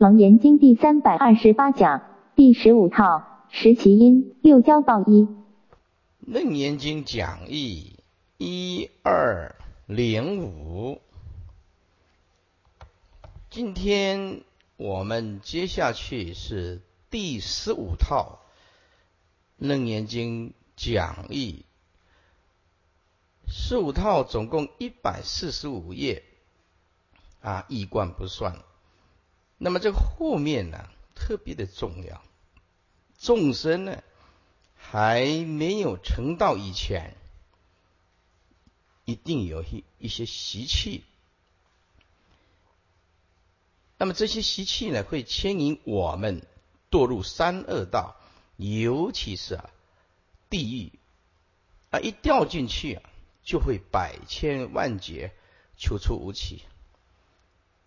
楞严经第三百二十八讲第十五套十其因六交报一。楞严经讲义一二零五。今天我们接下去是第十五套楞严经讲义，十五套总共一百四十五页啊，一贯不算。那么这个后面呢，特别的重要。众生呢还没有成道以前，一定有一一些习气。那么这些习气呢，会牵引我们堕入三恶道，尤其是啊地狱啊，一掉进去啊，就会百千万劫，求出无期。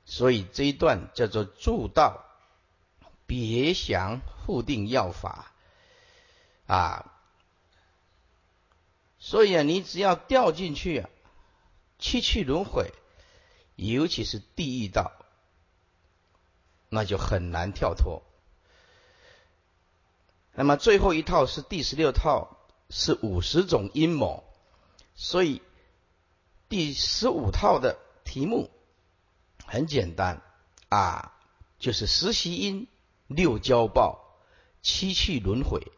所以这一段叫做助道别详互定要法啊。所以啊，你只要掉进去啊，七去轮回，尤其是地狱道，那就很难跳脱。那么最后一套是第十六套，是五十种阴谋，所以第十五套的题目。很简单啊，就是实习因、六交报、七去轮回，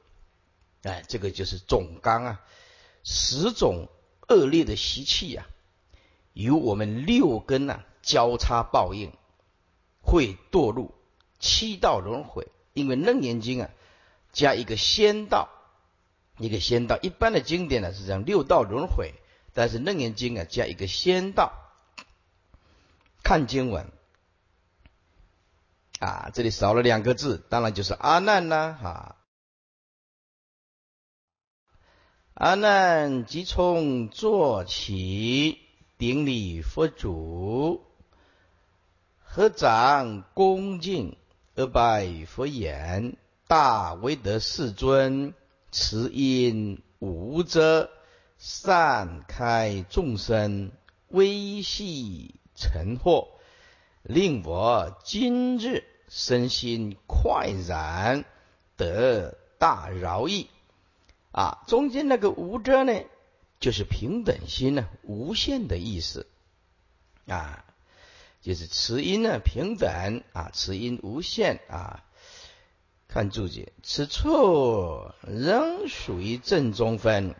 哎，这个就是总纲啊。十种恶劣的习气啊，由我们六根啊交叉报应，会堕入七道轮回。因为楞严经啊加一个仙道，一个仙道。一般的经典呢是讲六道轮回，但是楞严经啊加一个仙道。看经文啊，这里少了两个字，当然就是阿难啦，哈。阿难即从坐起，顶礼佛祖，合掌恭敬而拜佛言：“大威德世尊，慈音无遮，善开众生，微细。”成祸，令我今日身心快然得大饶益啊！中间那个无遮呢，就是平等心呢，无限的意思啊，就是慈音呢平等啊，慈音无限啊。看注解，此处仍属于正中分，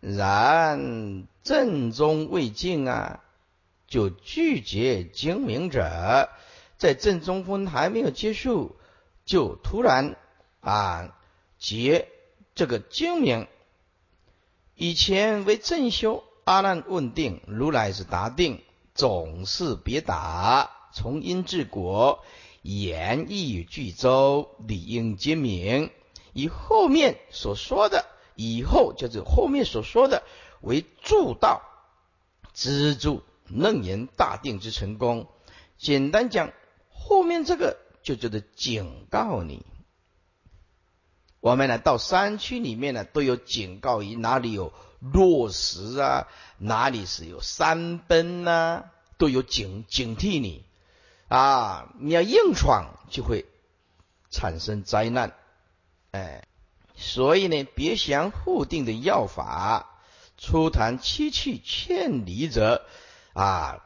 然正中未尽啊。就拒绝精明者，在正中分还没有结束，就突然啊结这个精明。以前为正修，阿难问定，如来是答定，总是别答，从因至果，言意具周，理应皆明。以后面所说的，以后就是后面所说的为助道支柱。楞严大定之成功，简单讲，后面这个就叫做警告你。我们呢到山区里面呢都有警告仪，哪里有落石啊，哪里是有山崩呐，都有警警惕你啊！你要硬闯就会产生灾难，哎，所以呢，别想护定的要法，初谈七气欠离者。啊，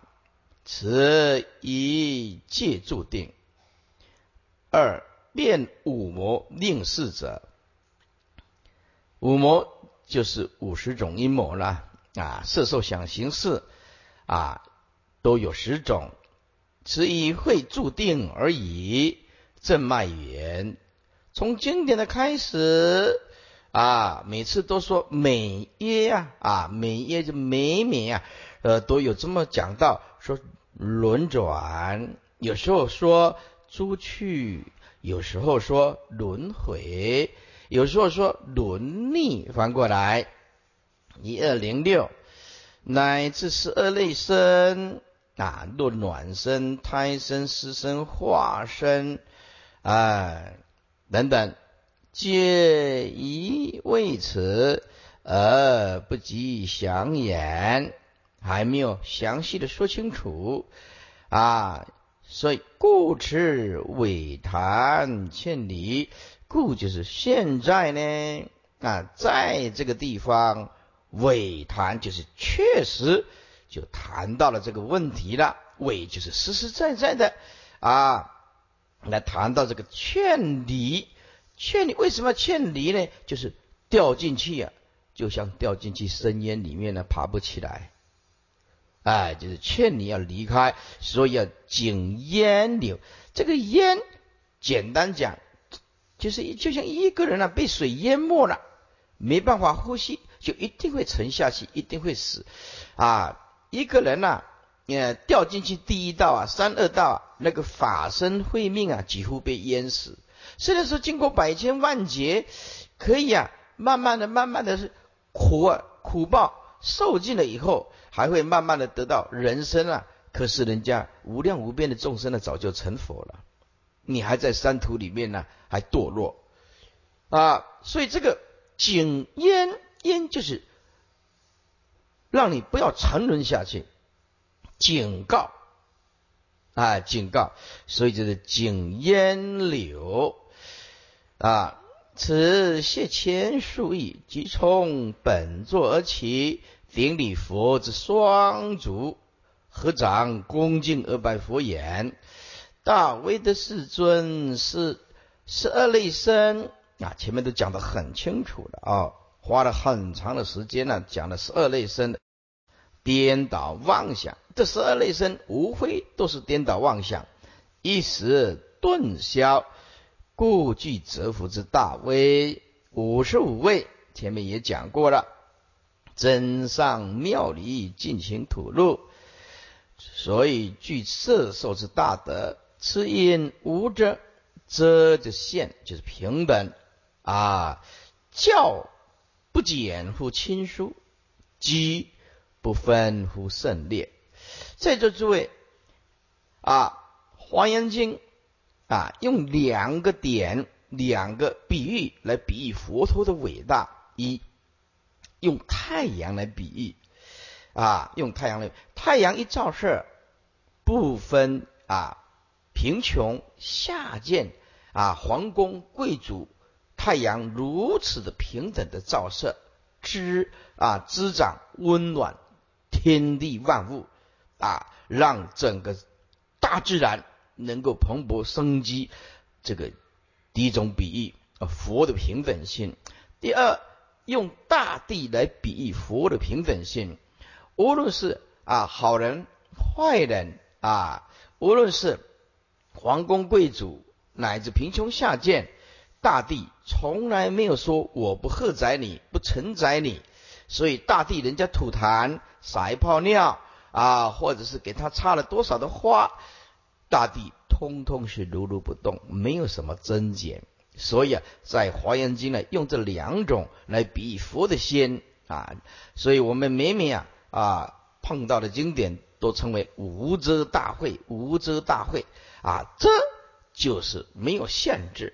此一戒注定。二变五魔令事者，五魔就是五十种阴谋了啊，色受想行识啊，都有十种，此一会注定而已。正脉源，从经典的开始啊，每次都说每耶呀啊，每耶就每每呀。呃，都有这么讲到，说轮转，有时候说出去，有时候说轮回，有时候说轮逆，翻过来，一二零六，乃至十二类生啊，若卵生、胎生、湿生、化生啊等等，皆以为此而不及想言。还没有详细的说清楚啊，所以故持尾谈千里，故就是现在呢啊，在这个地方尾谈就是确实就谈到了这个问题了，尾就是实实在在的啊，来谈到这个劝离，劝离为什么劝离呢？就是掉进去啊，就像掉进去深渊里面呢，爬不起来。哎，就是劝你要离开，所以要井淹流。这个烟，简单讲，就是就像一个人啊被水淹没了，没办法呼吸，就一定会沉下去，一定会死。啊，一个人呐，呃，掉进去第一道啊，三恶道啊，那个法身慧命啊，几乎被淹死。虽然说经过百千万劫，可以啊，慢慢的、慢慢的是苦啊，苦报受尽了以后。还会慢慢的得到人生啊！可是人家无量无边的众生呢，早就成佛了，你还在山土里面呢，还堕落啊！所以这个警烟烟就是让你不要沉沦下去，警告啊，警告！所以就是警烟柳啊，此谢千数亿，即从本座而起。顶礼佛之双足，合掌恭敬而拜佛言：“大威德世尊是十二类身啊！”前面都讲得很清楚了啊，花了很长的时间呢，讲了十二类身的颠倒妄想。这十二类身无非都是颠倒妄想，一时顿消，故具折伏之大威。五十五位前面也讲过了。真上庙里进行吐露，所以具色受之大德。此因无遮，遮就现，就是平等啊。教不简乎亲疏，机不分乎胜劣。在座诸位啊，《华严经》啊，用两个点、两个比喻来比喻佛陀的伟大。一用太阳来比喻啊，用太阳来，太阳一照射，不分啊贫穷下贱啊皇宫贵族，太阳如此的平等的照射，滋啊滋长温暖天地万物啊，让整个大自然能够蓬勃生机。这个第一种比喻啊，佛的平等性。第二。用大地来比喻佛的平等性，无论是啊好人坏人啊，无论是皇宫贵族乃至贫穷下贱，大地从来没有说我不荷载你，不承载你。所以大地人家吐痰撒一泡尿啊，或者是给他插了多少的花，大地通通是如如不动，没有什么增减。所以啊，在华严经呢，用这两种来比喻佛的仙啊，所以我们每每啊啊碰到的经典都称为无遮大会，无遮大会啊，这就是没有限制。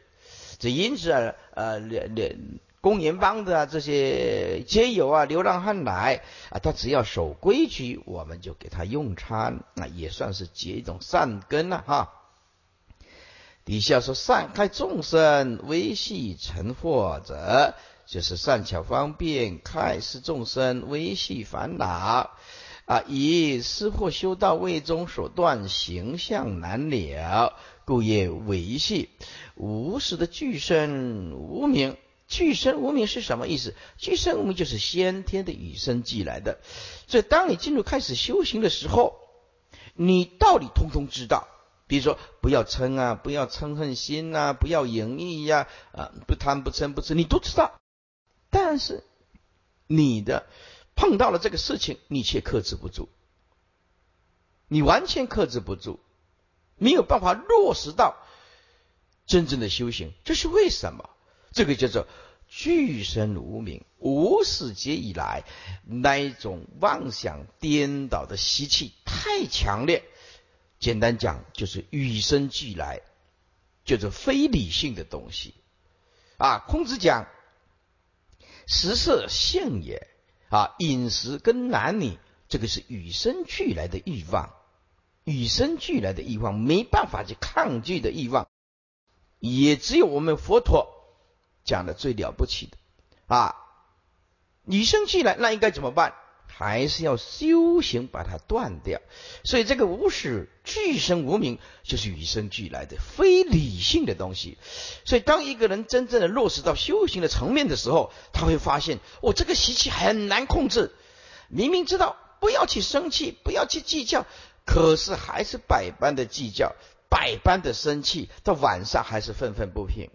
这因此啊，呃，连连公园帮的这些街友啊，流浪汉来啊，他只要守规矩，我们就给他用餐，那也算是结一种善根了哈。底下说善开众生微细成惑者，就是善巧方便开示众生微细烦恼啊，以失惑修道位中所断形象难了，故也维系无始的具身无名。具身无名是什么意思？具身无名就是先天的与生俱来的。所以当你进入开始修行的时候，你道理通通知道。比如说，不要嗔啊，不要嗔恨心呐，不要淫欲呀，啊，不贪不嗔不痴，你都知道。但是你的碰到了这个事情，你却克制不住，你完全克制不住，没有办法落实到真正的修行。这是为什么？这个叫做具身无名，无始劫以来那一种妄想颠倒的习气太强烈。简单讲，就是与生俱来，就是非理性的东西啊。孔子讲，食色性也啊，饮食跟男女，这个是与生俱来的欲望与生俱来的欲望，没办法去抗拒的欲望，也只有我们佛陀讲的最了不起的啊，与生俱来，那应该怎么办？还是要修行把它断掉。所以这个无始俱生无明，就是与生俱来的非理性的东西。所以当一个人真正的落实到修行的层面的时候，他会发现，我这个习气很难控制。明明知道不要去生气，不要去计较。可是还是百般的计较，百般的生气，到晚上还是愤愤不平。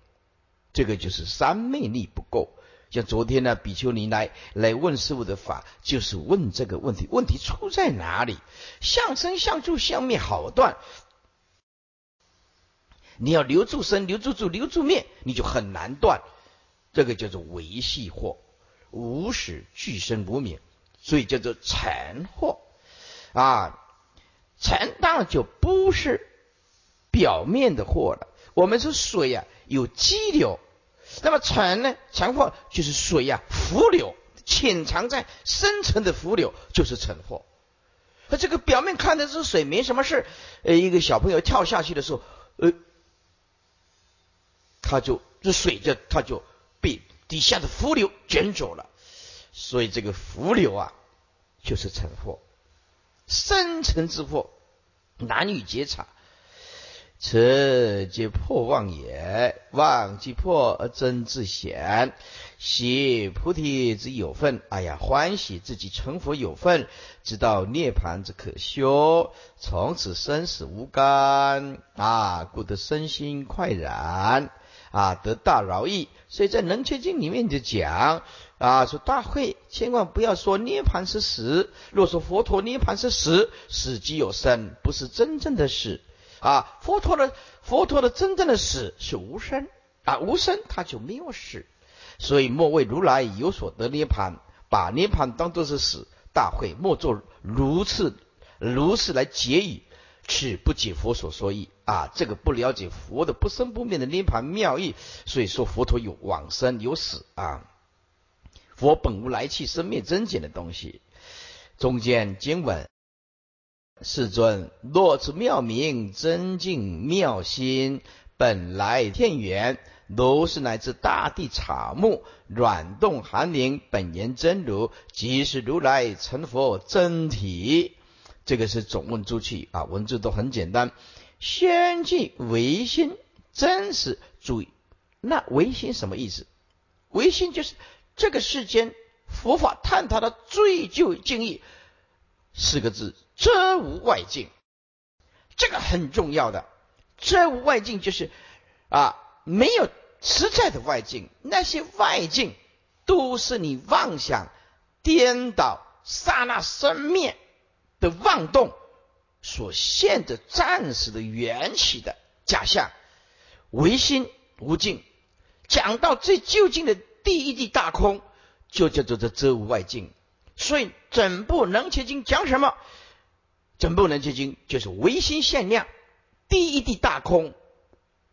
这个就是三昧力不够。像昨天呢，比丘尼来来问师傅的法，就是问这个问题：问题出在哪里？相生相住相灭好断，你要留住生，留住住，留住灭，你就很难断。这个叫做维系惑，无始俱生无灭，所以叫做禅惑啊。尘当然就不是表面的货了。我们说水呀有激流，那么船呢？尘货就是水呀浮流，潜藏在深层的浮流就是尘货。那这个表面看的是水，没什么事。呃，一个小朋友跳下去的时候，呃，他就这水就他就被底下的浮流卷走了。所以这个浮流啊，就是尘货。深层之货，难以觉察，此皆破妄也。妄即破而真自显，喜菩提之有份。哎呀，欢喜自己成佛有份，知道涅盘之可修，从此生死无干啊，故得身心快然啊，得大饶益。所以在《能切经》里面就讲。啊，说大会千万不要说涅盘是死。若说佛陀涅盘是死，死即有生，不是真正的死。啊，佛陀的佛陀的真正的死是无生啊，无生他就没有死。所以莫为如来有所得涅盘，把涅盘当作是死。大会莫作如此如是来解语，此不解佛所说意啊。这个不了解佛的不生不灭的涅盘妙意，所以说佛陀有往生有死啊。佛本无来去生灭增减的东西。中间经文，世尊若知妙明真净妙心，本来天元，如是乃至大地草木，软动寒凝，本言真如，即是如来成佛真体。这个是总问诸器啊，文字都很简单。先记唯心真实，注意，那唯心什么意思？唯心就是。这个世间佛法探讨的最究竟义四个字：遮无外境。这个很重要的，遮无外境就是啊，没有实在的外境，那些外境都是你妄想颠倒、刹那生灭的妄动所现的暂时的缘起的假象。唯心无境，讲到最究竟的。第一地大空就叫做这遮无外境，所以整部能切经讲什么？整部能切经就是唯心限量，第一地大空，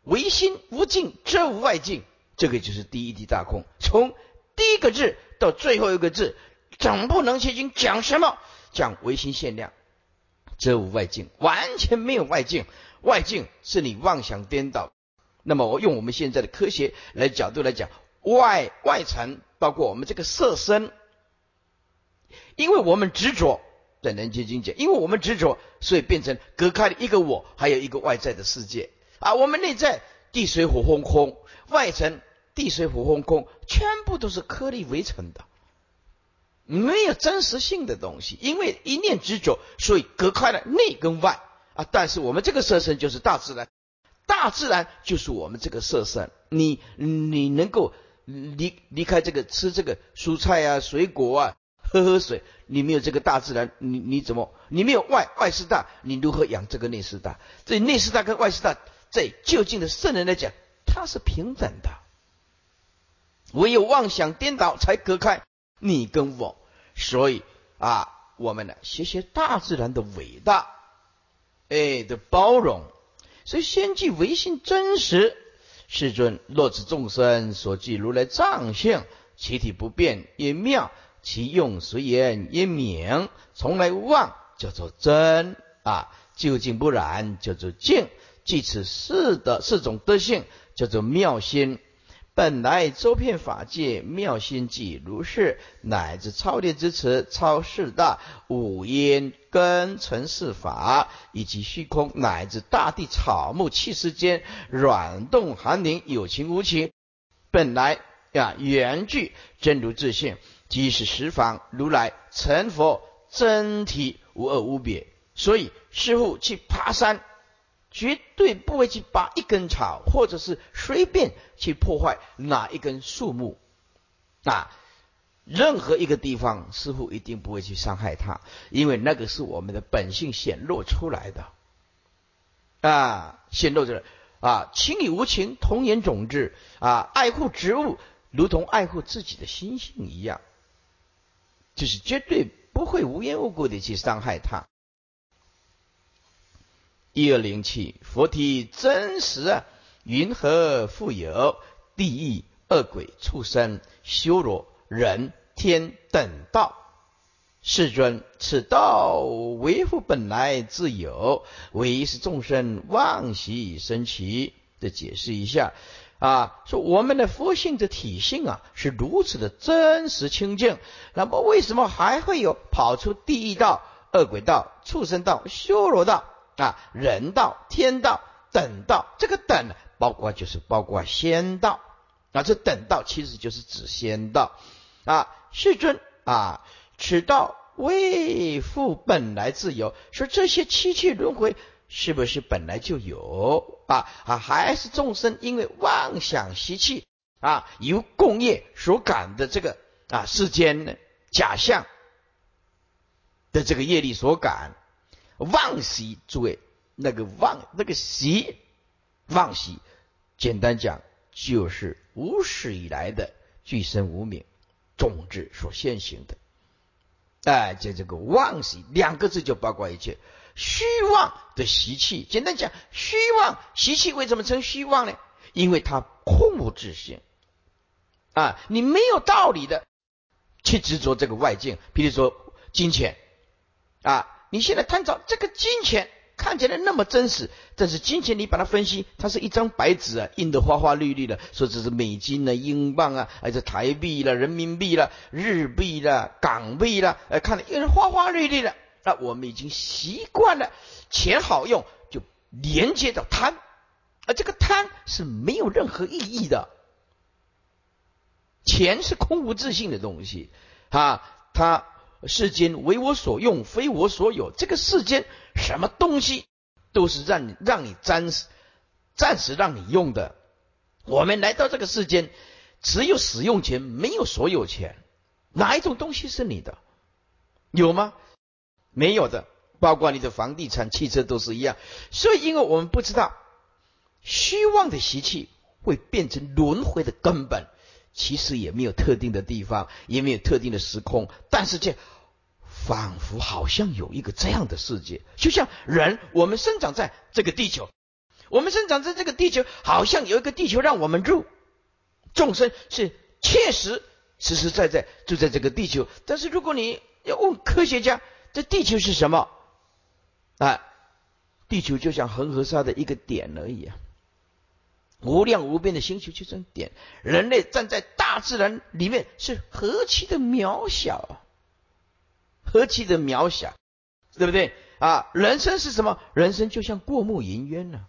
唯心无尽，则无外境，这个就是第一地大空。从第一个字到最后一个字，整部能切经讲什么？讲唯心限量，则无外境，完全没有外境，外境是你妄想颠倒。那么我用我们现在的科学来角度来讲。外外层包括我们这个色身，因为我们执着在人间境界，因为我们执着，所以变成隔开了一个我，还有一个外在的世界啊。我们内在地水火风空，外层地水火风空，全部都是颗粒围成的，没有真实性的东西。因为一念执着，所以隔开了内跟外啊。但是我们这个色身就是大自然，大自然就是我们这个色身，你你能够。离离开这个吃这个蔬菜啊水果啊喝喝水，你没有这个大自然，你你怎么你没有外外四大，你如何养这个内四大？这内四大跟外四大在就近的圣人来讲，它是平等的。唯有妄想颠倒，才隔开你跟我。所以啊，我们呢学学大自然的伟大，哎的包容。所以先具唯心真实。世尊，若此众生所具如来藏性，其体不变也妙，其用随言也明，从来无妄，叫做真啊！究竟不然，叫做净。即此四的四种德性，叫做妙心。本来周遍法界妙心即如是，乃至超烈之词、超世大五音根尘世法，以及虚空，乃至大地草木气世间软动寒凝有情无情，本来呀原具真如自性，即是十方如来成佛真体无二无别。所以师傅去爬山。绝对不会去拔一根草，或者是随便去破坏哪一根树木啊！任何一个地方，师傅一定不会去伤害它，因为那个是我们的本性显露出来的啊，显露着啊，情与无情同源种质啊，爱护植物如同爱护自己的心性一样，就是绝对不会无缘无故的去伤害他。一二灵气，佛体真实啊！云何复有地狱、恶鬼、畜生、修罗、人天等道？世尊，此道维护本来自有，唯是众生妄习生起。的解释一下啊，说我们的佛性的体性啊是如此的真实清净，那么为什么还会有跑出地狱道、恶鬼道、畜生道、修罗道？啊，人道、天道、等道，这个等包括就是包括仙道啊，这等道其实就是指仙道啊。世尊啊，此道为复本来自由，说这些七气轮回是不是本来就有啊？啊，还是众生因为妄想习气啊，由共业所感的这个啊世间的假象的这个业力所感。妄习，诸位，那个妄，那个习，妄习，简单讲就是无始以来的具身无名种子所现行的。哎，就这个妄习两个字就包括一切虚妄的习气。简单讲，虚妄习气为什么称虚妄呢？因为它空无自性啊，你没有道理的去执着这个外境，比如说金钱啊。你现在探讨这个金钱看起来那么真实，但是金钱你把它分析，它是一张白纸啊，印的花花绿绿的，说这是美金呢、英镑啊，还是台币了、人民币了、日币了、港币了，呃，看的印的花花绿绿的，那我们已经习惯了，钱好用就连接到贪，而这个贪是没有任何意义的，钱是空无自信的东西啊，它。世间为我所用，非我所有。这个世间什么东西都是让你让你暂时暂时让你用的。我们来到这个世间，只有使用权，没有所有权。哪一种东西是你的？有吗？没有的。包括你的房地产、汽车都是一样。所以，因为我们不知道虚妄的习气会变成轮回的根本。其实也没有特定的地方，也没有特定的时空，但是这仿佛好像有一个这样的世界，就像人，我们生长在这个地球，我们生长在这个地球，好像有一个地球让我们住。众生是确实实实在在住在这个地球，但是如果你要问科学家，这地球是什么？啊，地球就像恒河沙的一个点而已啊。无量无边的星球就这点，人类站在大自然里面是何其的渺小啊，何其的渺小，对不对啊？人生是什么？人生就像过目云烟呢，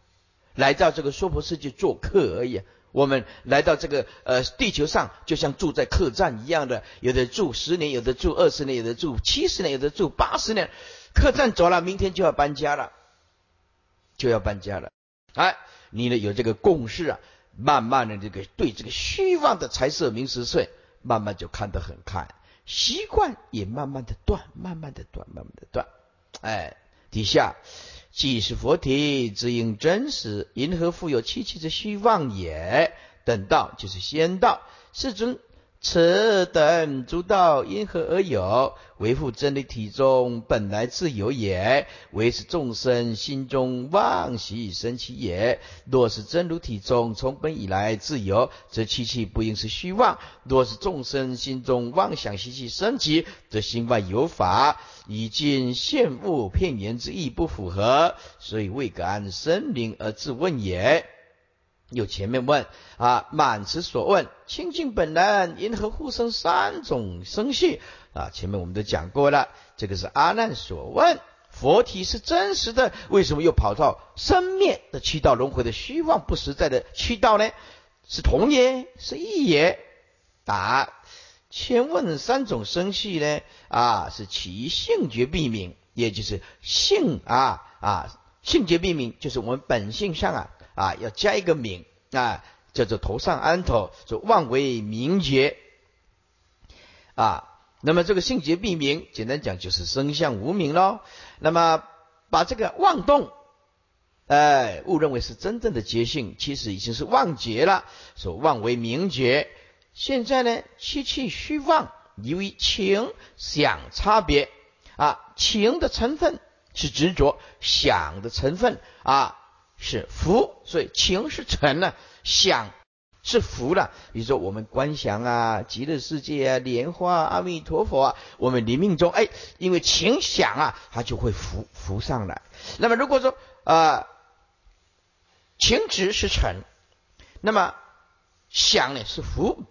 来到这个娑婆世界做客而已。我们来到这个呃地球上，就像住在客栈一样的，有的住十年，有的住二十年，有的住七十年，有的住八十年。客栈走了，明天就要搬家了，就要搬家了，哎。你呢有这个共识啊，慢慢的这个对这个虚妄的财色名食睡，慢慢就看得很开，习惯也慢慢的断，慢慢的断，慢慢的断。哎，底下既是佛体，只应真实，银河富有七七之虚妄也？等道就是仙道，世尊此等诸道因何而有？维护真理体中本来自有也，为是众生心中妄习生起也。若是真如体中从本以来自由，则其气不应是虚妄；若是众生心中妄想习气生起，则心外有法，已尽现物片言之意不符合，所以未敢生灵而自问也。有前面问啊，满词所问，清净本人因何互生三种生系啊？前面我们都讲过了，这个是阿难所问。佛体是真实的，为什么又跑到生灭的七道轮回的虚妄不实在的七道呢？是同也，是异也。答：前问三种生系呢？啊，是其性觉必明，也就是性啊啊，性觉必明，就是我们本性上啊。啊，要加一个名啊，叫做头上安头，说妄为名觉啊。那么这个性觉必名，简单讲就是生相无名喽。那么把这个妄动，哎，误认为是真正的觉性，其实已经是妄觉了。说妄为名觉，现在呢，七气虚妄，由于情想差别啊，情的成分是执着，想的成分啊。是福，所以情是成了，想是福了。比如说我们观想啊，极乐世界啊，莲花、阿弥陀佛啊，我们临命中，哎，因为情想啊，它就会浮浮上来。那么如果说啊，情执是成，那么想呢是福，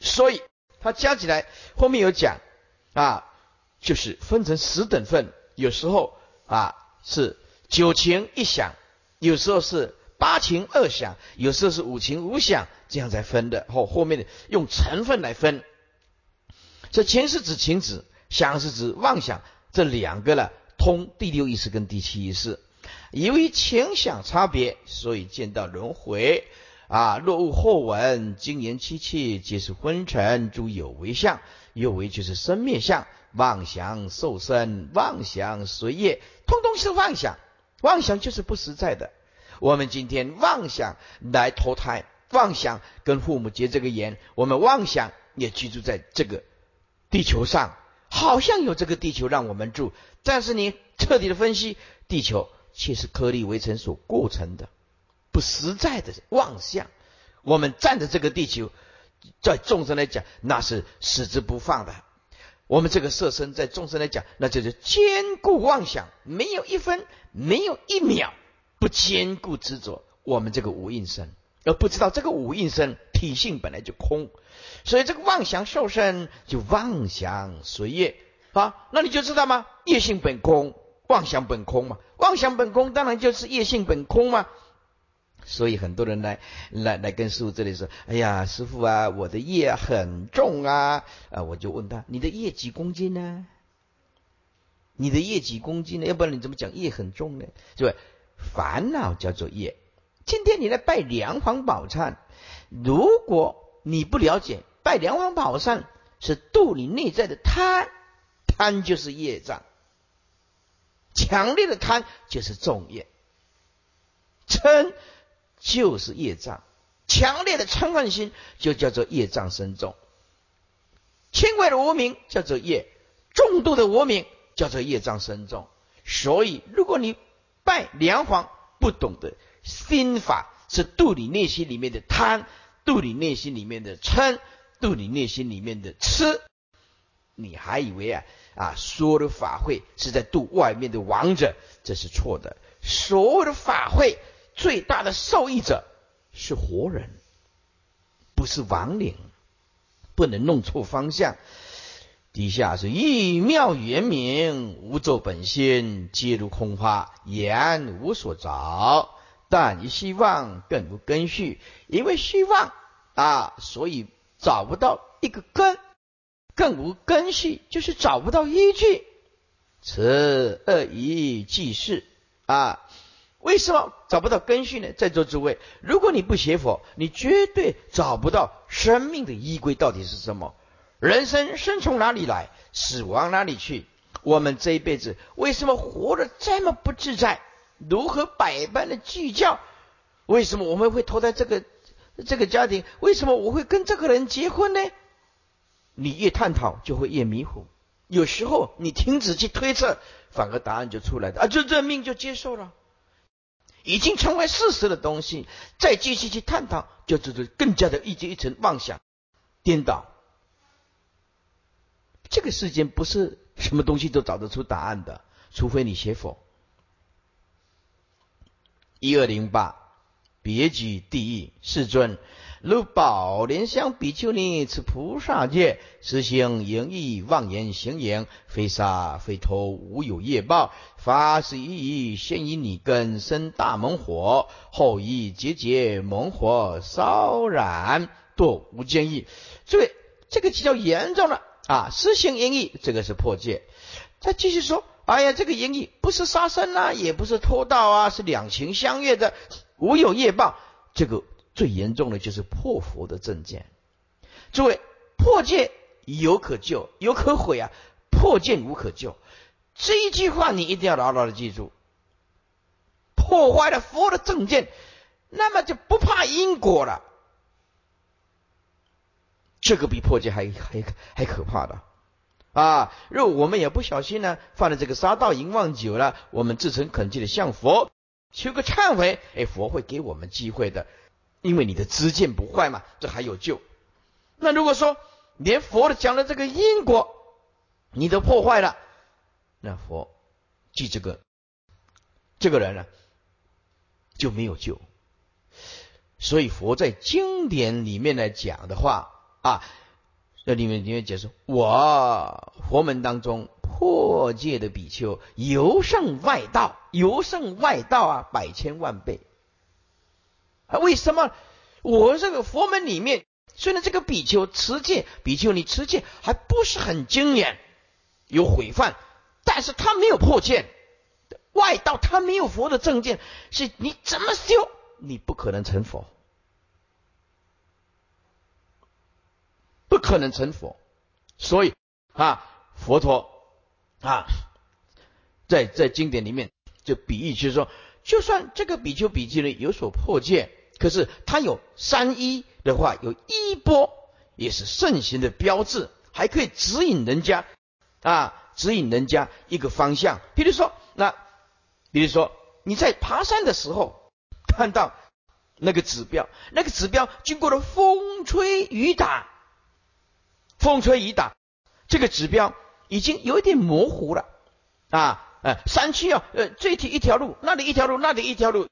所以它加起来后面有讲啊，就是分成十等份，有时候啊是九情一想。有时候是八情二想，有时候是五情五想，这样才分的。后后面的用成分来分，这情是指情子，想是指妄想，这两个呢通第六意识跟第七意识。由于情想差别，所以见到轮回啊。若悟后闻，经言七气皆是昏沉，诸有为相，有为就是生灭相，妄想受身，妄想随业，通通是妄想。妄想就是不实在的。我们今天妄想来投胎，妄想跟父母结这个缘，我们妄想也居住在这个地球上，好像有这个地球让我们住。但是你彻底的分析，地球却是颗粒围城所构成的，不实在的妄想。我们站的这个地球，在众生来讲，那是死之不放的。我们这个色身，在众生来讲，那就是坚固妄想，没有一分，没有一秒不坚固执着。我们这个无应身，而不知道这个无应身体性本来就空，所以这个妄想受身就妄想随业啊。那你就知道吗？业性本空，妄想本空嘛。妄想本空，当然就是业性本空嘛。所以很多人来来来跟师傅这里说：“哎呀，师傅啊，我的业很重啊！”啊，我就问他：“你的业几公斤呢？你的业几公斤呢？要不然你怎么讲业很重呢？是吧？烦恼叫做业。今天你来拜梁皇宝忏，如果你不了解，拜梁皇宝忏是度你内在的贪，贪就是业障，强烈的贪就是重业，嗔。”就是业障，强烈的嗔恨心就叫做业障深重，轻微的无名叫做业，重度的无名叫做业障深重。所以，如果你拜梁皇不懂得心法，是度你内心里面的贪，度你内心里面的嗔，度你内心里面的痴，你还以为啊啊，所有的法会是在度外面的王者，这是错的。所有的法会。最大的受益者是活人，不是亡灵，不能弄错方向。底下是意妙圆明，无咒本心，皆如空花，言无所着。但希望更无根续，因为希望啊，所以找不到一个根，更无根续，就是找不到依据。此恶意即是啊。为什么找不到根绪呢？在座诸位，如果你不学佛，你绝对找不到生命的依归到底是什么。人生生从哪里来，死亡哪里去？我们这一辈子为什么活得这么不自在？如何百般的计较？为什么我们会投在这个这个家庭？为什么我会跟这个人结婚呢？你越探讨就会越迷糊。有时候你停止去推测，反而答案就出来了啊！就认命就接受了，已经成为事实的东西，再继续去探讨，就只是更加的一阶一层妄想颠倒。这个世间不是什么东西都找得出答案的，除非你学佛。一二零八，别具地狱，世尊。如宝莲香比丘尼，此菩萨戒，实行淫意妄言行淫，非杀非偷，无有业报。发是一先以你根生大猛火，后以节节猛火烧燃，堕无间狱。这位这个比较严重了啊！实行淫意，这个是破戒。他继续说：哎呀，这个淫意不是杀生啊，也不是偷盗啊，是两情相悦的，无有业报。这个。最严重的就是破佛的正见。诸位，破戒有可救，有可毁啊！破戒无可救，这一句话你一定要牢牢的记住。破坏了佛的正见，那么就不怕因果了。这个比破戒还还还可怕的啊！若我们也不小心呢，犯了这个杀盗淫妄久了，我们自诚恳切的向佛求个忏悔，哎，佛会给我们机会的。因为你的知见不坏嘛，这还有救。那如果说连佛的讲的这个因果，你都破坏了，那佛记这个这个人呢就没有救。所以佛在经典里面来讲的话啊，这里面里面解释，我佛门当中破戒的比丘尤胜外道，尤胜外道啊，百千万倍。啊，为什么我这个佛门里面，虽然这个比丘持戒，比丘你持戒还不是很精严，有毁犯，但是他没有破戒，外道他没有佛的正见，是你怎么修，你不可能成佛，不可能成佛，所以啊，佛陀啊，在在经典里面就比喻，就是说，就算这个比丘比丘呢有所破戒。可是他有三一的话，有一波也是盛行的标志，还可以指引人家啊，指引人家一个方向。比如说，那比如说你在爬山的时候看到那个指标，那个指标经过了风吹雨打，风吹雨打，这个指标已经有一点模糊了啊，呃，山区啊，呃，这里一条路，那里一条路，那里一条路。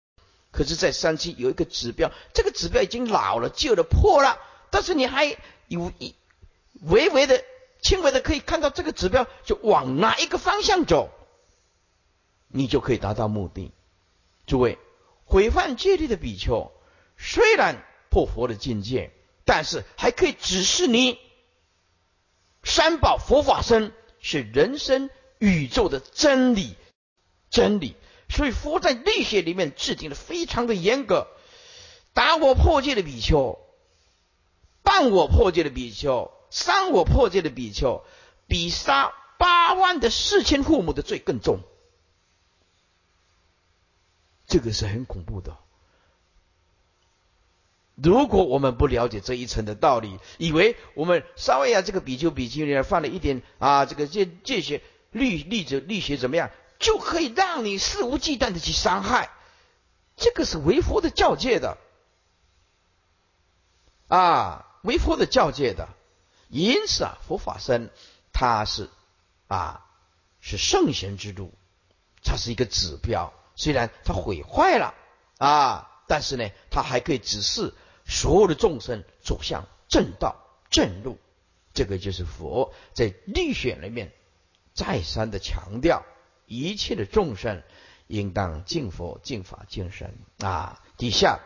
可是，在山区有一个指标，这个指标已经老了、旧了、破了，但是你还有一微微的、轻微的可以看到这个指标，就往哪一个方向走，你就可以达到目的。诸位，毁犯戒律的比丘，虽然破佛的境界，但是还可以指示你，三宝佛法身是人生宇宙的真理，真理。所以佛在律学里面制定的非常的严格，打我破戒的比丘，办我破戒的比丘，伤我破戒的比丘，比杀八万的四千父母的罪更重。这个是很恐怖的。如果我们不了解这一层的道理，以为我们稍微啊这个比丘比丘里面犯了一点啊这个戒戒学律律者律学怎么样？就可以让你肆无忌惮的去伤害，这个是为佛的教戒的啊，为佛的教戒的。因此啊，佛法僧他是啊是圣贤之路，它是一个指标。虽然它毁坏了啊，但是呢，它还可以指示所有的众生走向正道正路。这个就是佛在律选里面再三的强调。一切的众生应当敬佛、敬法、敬神啊！底下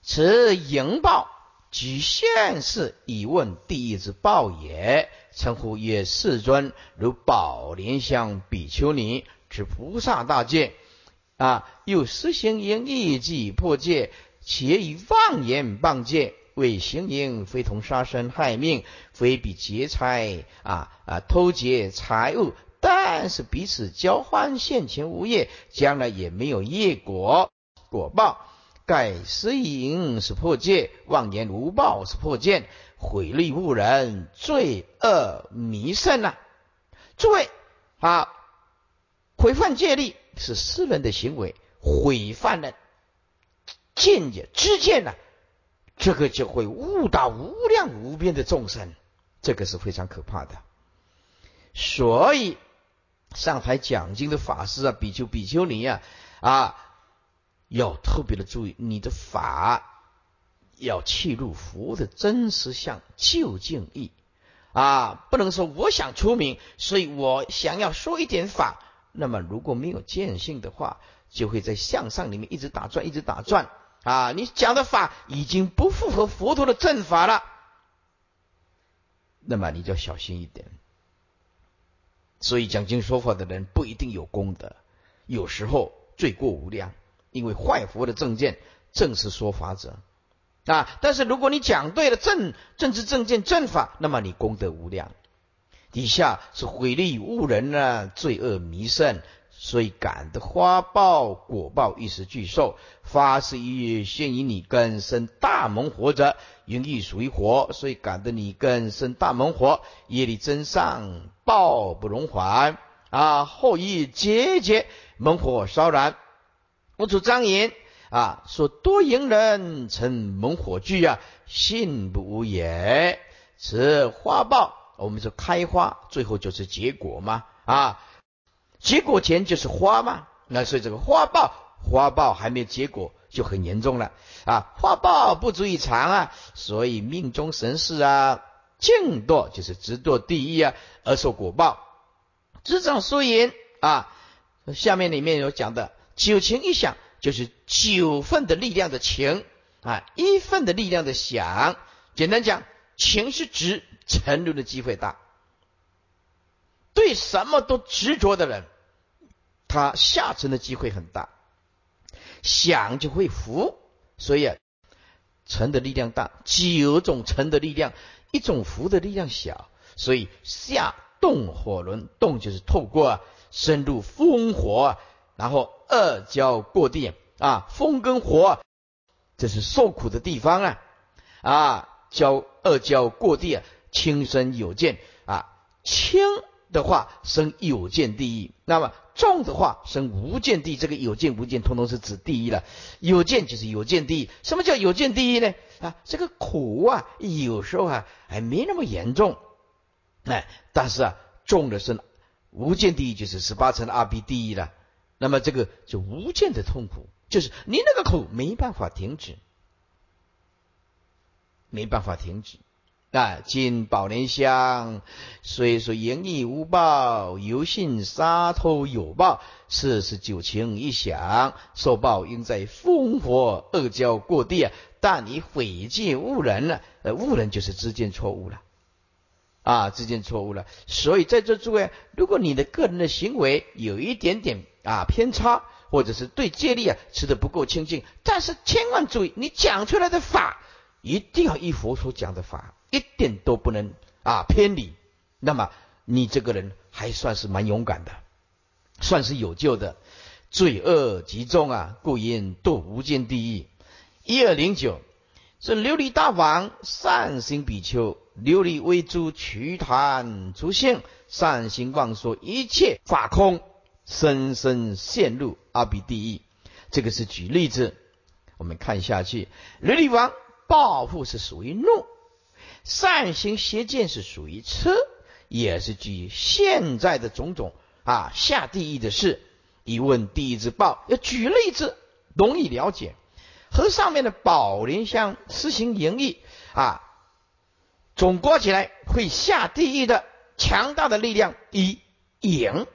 此淫报，即现世以问地狱之报也。称呼曰世尊，如宝莲香比丘尼之菩萨大戒啊！又实行淫意，即破戒，且以妄言谤戒，为行淫，非同杀生害命，非比劫财啊啊偷劫财物。但是彼此交换，现前无业，将来也没有业果果报。盖失淫是破戒，妄言无报是破戒，毁利误人，罪恶弥甚呐！诸位啊，毁犯戒律是世人的行为，毁犯了见解知见呐，这个就会误导无量无边的众生，这个是非常可怕的。所以上台讲经的法师啊，比丘、比丘尼啊，啊。要特别的注意，你的法要切入佛的真实相、究竟义啊！不能说我想出名，所以我想要说一点法。那么如果没有见性的话，就会在向上里面一直打转，一直打转啊！你讲的法已经不符合佛陀的正法了，那么你就要小心一点。所以讲经说法的人不一定有功德，有时候罪过无量。因为坏佛的正见正是说法者啊，但是如果你讲对了正正知正见正法，那么你功德无量。底下是毁利误人呢，罪恶弥甚，所以感的花报果报一时俱受。发誓一现于你根生大猛火者，因亦属于火，所以感得你更生大猛火，夜里增上报不容缓啊。后羿节节猛火烧燃。佛祖张言啊，说多赢人成猛火炬啊，信不无也。此花报，我们说开花，最后就是结果嘛啊，结果前就是花嘛。那所以这个花报，花报还没有结果，就很严重了啊。花报不足以长啊，所以命中神事啊，静堕就是直堕第一啊，而受果报。执掌输赢啊，下面里面有讲的。九情一想，就是九份的力量的情啊，一份的力量的想。简单讲，情是执沉沦的机会大，对什么都执着的人，他下沉的机会很大。想就会浮，所以沉的力量大。九种沉的力量，一种浮的力量小，所以下动火轮，动就是透过深入风火。然后二交过地啊，风跟火，这是受苦的地方啊啊，交二交过地啊，轻身有见啊，轻的话生有见地狱，那么重的话生无见地。这个有见无见，通通是指第一了。有见就是有见地狱。什么叫有见地狱呢？啊，这个苦啊，有时候啊还没那么严重，哎，但是啊，重的是无见地狱，就是十八层阿鼻地狱了。那么这个就无间的痛苦，就是你那个苦没办法停止，没办法停止啊！金宝莲香，虽说盈利无报，犹信杀偷有报。四十九情一想，受报应在烽火恶交过地啊！但你毁戒误人了，呃，误人就是知见错误了啊，知见错误了。所以在这诸位，如果你的个人的行为有一点点。啊，偏差或者是对戒律啊持的不够清净，但是千万注意，你讲出来的法一定要依佛所讲的法，一点都不能啊偏离。那么你这个人还算是蛮勇敢的，算是有救的。罪恶极重啊，故因堕无间地狱。一二零九是琉璃大王善行比丘，琉璃微珠瞿昙出现，善行妄说一切法空。深深陷入阿鼻地狱，这个是举例子。我们看下去，琉璃王报复是属于怒，善行邪见是属于痴，也是举现在的种种啊下地狱的事。一问地狱之报，要举例子容易了解。和上面的宝莲香施行淫欲啊，总括起来会下地狱的强大的力量一淫。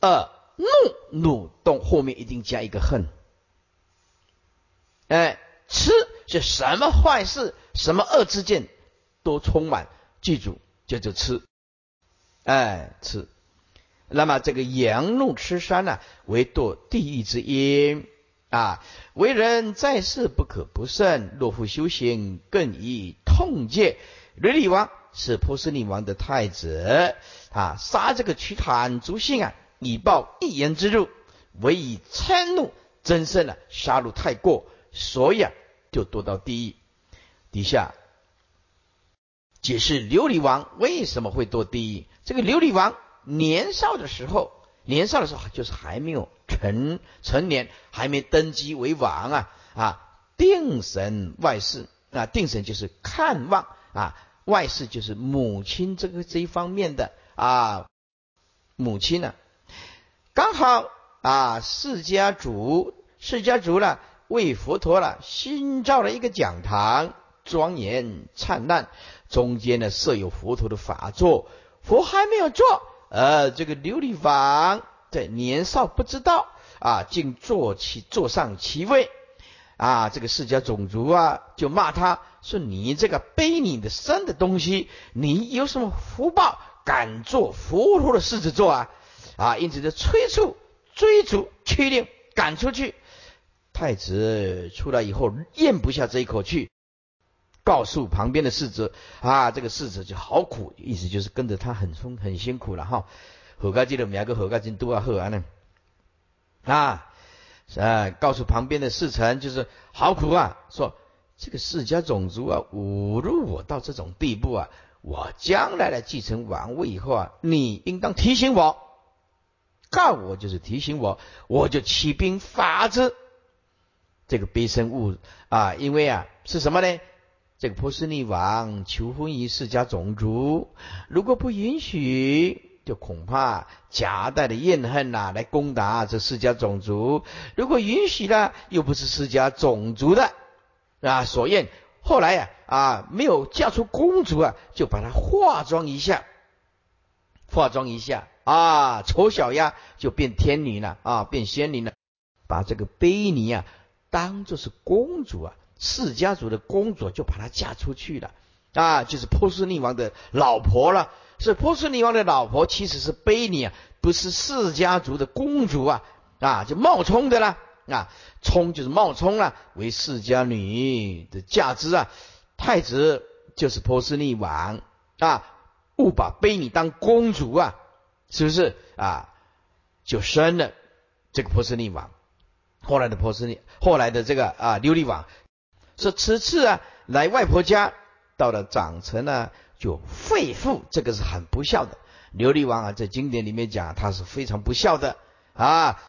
二怒怒动后面一定加一个恨，哎，吃是什么坏事，什么恶之见都充满，记住叫做吃，哎吃。那么这个阳怒吃山呢，为堕地狱之因啊。为人在世不可不慎，若复修行，更以痛戒。雷厉王是波斯匿王的太子啊，杀这个瞿昙族姓啊。以报一言之辱，唯以嗔怒真圣啊杀戮太过，所以啊就堕到地狱。底下解释琉璃王为什么会堕地狱。这个琉璃王年少的时候，年少的时候就是还没有成成年，还没登基为王啊啊！定神外事啊，定神就是看望啊，外事就是母亲这个这一方面的啊，母亲呢，刚好啊，释迦族释迦族呢为佛陀了新造了一个讲堂，庄严灿烂，中间呢设有佛陀的法座，佛还没有坐，呃，这个琉璃王在年少不知道啊，竟坐起坐上其位。啊，这个释迦种族啊，就骂他说：“你这个背你的身的东西，你有什么福报，敢做佛陀的狮子座啊？”啊，因此就催促、追逐、驱令赶出去。太子出来以后咽不下这一口气，告诉旁边的侍者：“啊，这个侍者就好苦，意思就是跟着他很冲很辛苦了哈。”何家记的两个何家经都要喝完呢啊。啊！告诉旁边的侍臣，就是好苦啊！说这个世家种族啊，侮辱我到这种地步啊！我将来来继承王位以后啊，你应当提醒我，告我就是提醒我，我就起兵伐之。这个悲生物啊，因为啊是什么呢？这个波斯匿王求婚于释迦种族，如果不允许。就恐怕夹带的怨恨呐，来攻打这释迦种族。如果允许呢，又不是释迦种族的啊所愿。后来呀啊，没有嫁出公主啊，就把她化妆一下，化妆一下啊，丑小鸭就变天女了啊，变仙女了。把这个卑尼啊当做是公主啊，释迦族的公主，就把她嫁出去了啊，就是波斯匿王的老婆了。是波斯匿王的老婆，其实是卑尼啊，不是释家族的公主啊啊，就冒充的啦啊，充就是冒充啊，为释迦女的嫁之啊。太子就是波斯匿王啊，误把卑尼当公主啊，是不是啊？就生了这个波斯匿王。后来的波斯尼，后来的这个啊琉璃王，说此次啊来外婆家，到了长成呢。就废父，这个是很不孝的。琉璃王啊，在经典里面讲，他是非常不孝的啊。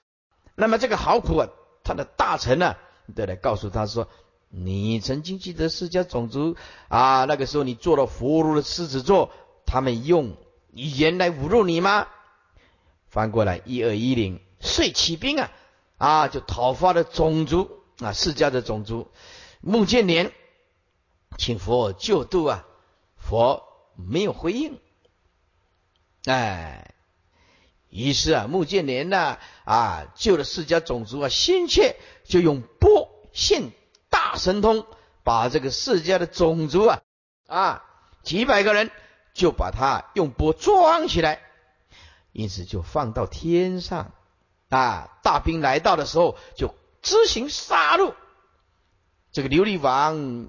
那么这个好苦啊，他的大臣呢，都来告诉他说：“你曾经记得释迦种族啊，那个时候你做了佛如的狮子座，他们用语言来侮辱你吗？”翻过来一二一零，遂起兵啊啊，就讨伐了种族啊，释迦的种族。穆建连请佛救度啊。佛没有回应，哎，于是啊，穆建连呢啊救了释迦种族啊，心切就用钵现大神通，把这个释迦的种族啊啊几百个人就把他用钵装起来，因此就放到天上啊。大兵来到的时候，就执行杀戮。这个琉璃王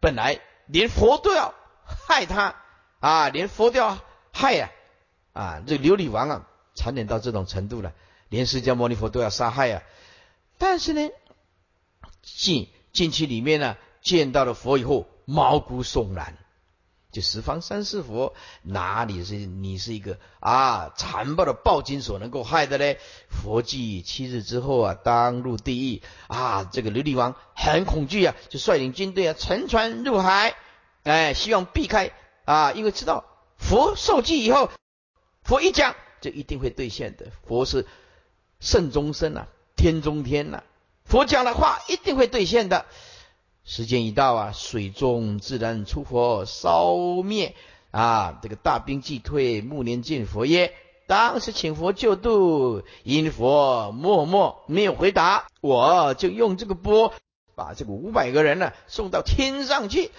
本来连佛都要。害他啊，连佛都要害呀！啊，这琉璃王啊，残忍到这种程度了，连释迦牟尼佛都要杀害呀。但是呢，进进去里面呢，见到了佛以后，毛骨悚然。就十方三世佛，哪里是你是一个啊残暴的暴君所能够害的呢？佛祭七日之后啊，当入地狱啊！这个琉璃王很恐惧啊，就率领军队啊，乘船入海。哎，希望避开啊，因为知道佛受记以后，佛一讲就一定会兑现的。佛是圣中生啊，天中天呐，佛讲的话一定会兑现的。时间一到啊，水中自然出火烧灭啊，这个大兵既退，暮年见佛耶？当时请佛救度，因佛默默没有回答，我就用这个钵把这个五百个人呢送到天上去。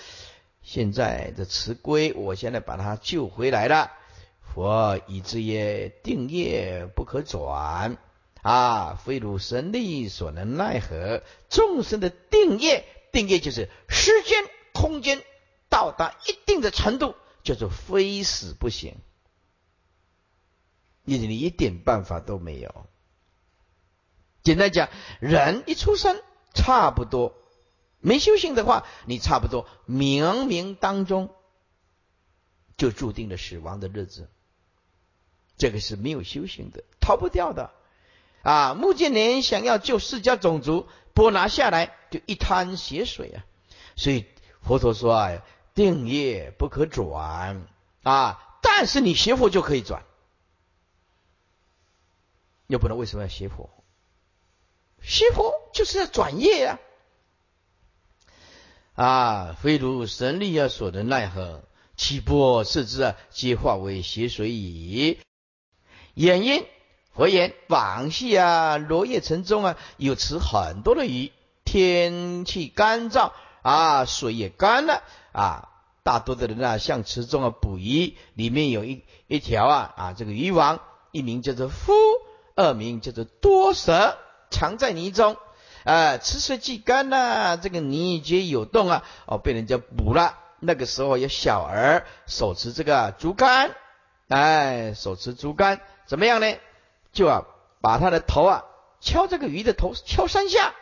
现在的慈归，我现在把他救回来了。佛以之曰：定业不可转啊，非汝神力所能奈何。众生的定业，定业就是时间、空间到达一定的程度，叫做非死不行。你你一点办法都没有。简单讲，人一出生差不多没修行的话，你差不多冥冥当中就注定了死亡的日子。这个是没有修行的，逃不掉的。啊，穆建连想要救释迦种族，波拿下来就一滩血水啊！所以佛陀说啊，定业不可转啊，但是你学佛就可以转。要不然为什么要学佛？学佛就是要转业呀！啊，非如神力啊所能奈何？其波视之啊，皆化为血水矣。眼因佛言：往昔啊，罗叶城中啊，有池很多的鱼，天气干燥啊，水也干了啊，大多的人啊，向池中啊捕鱼，里面有一一条啊啊，这个鱼王，一名叫做夫。二名叫做多蛇，藏在泥中，啊，池水既干呐，这个泥皆有洞啊，哦，被人家捕了。那个时候有小儿手持这个竹竿，哎，手持竹竿，怎么样呢？就啊，把他的头啊敲这个鱼的头，敲三下。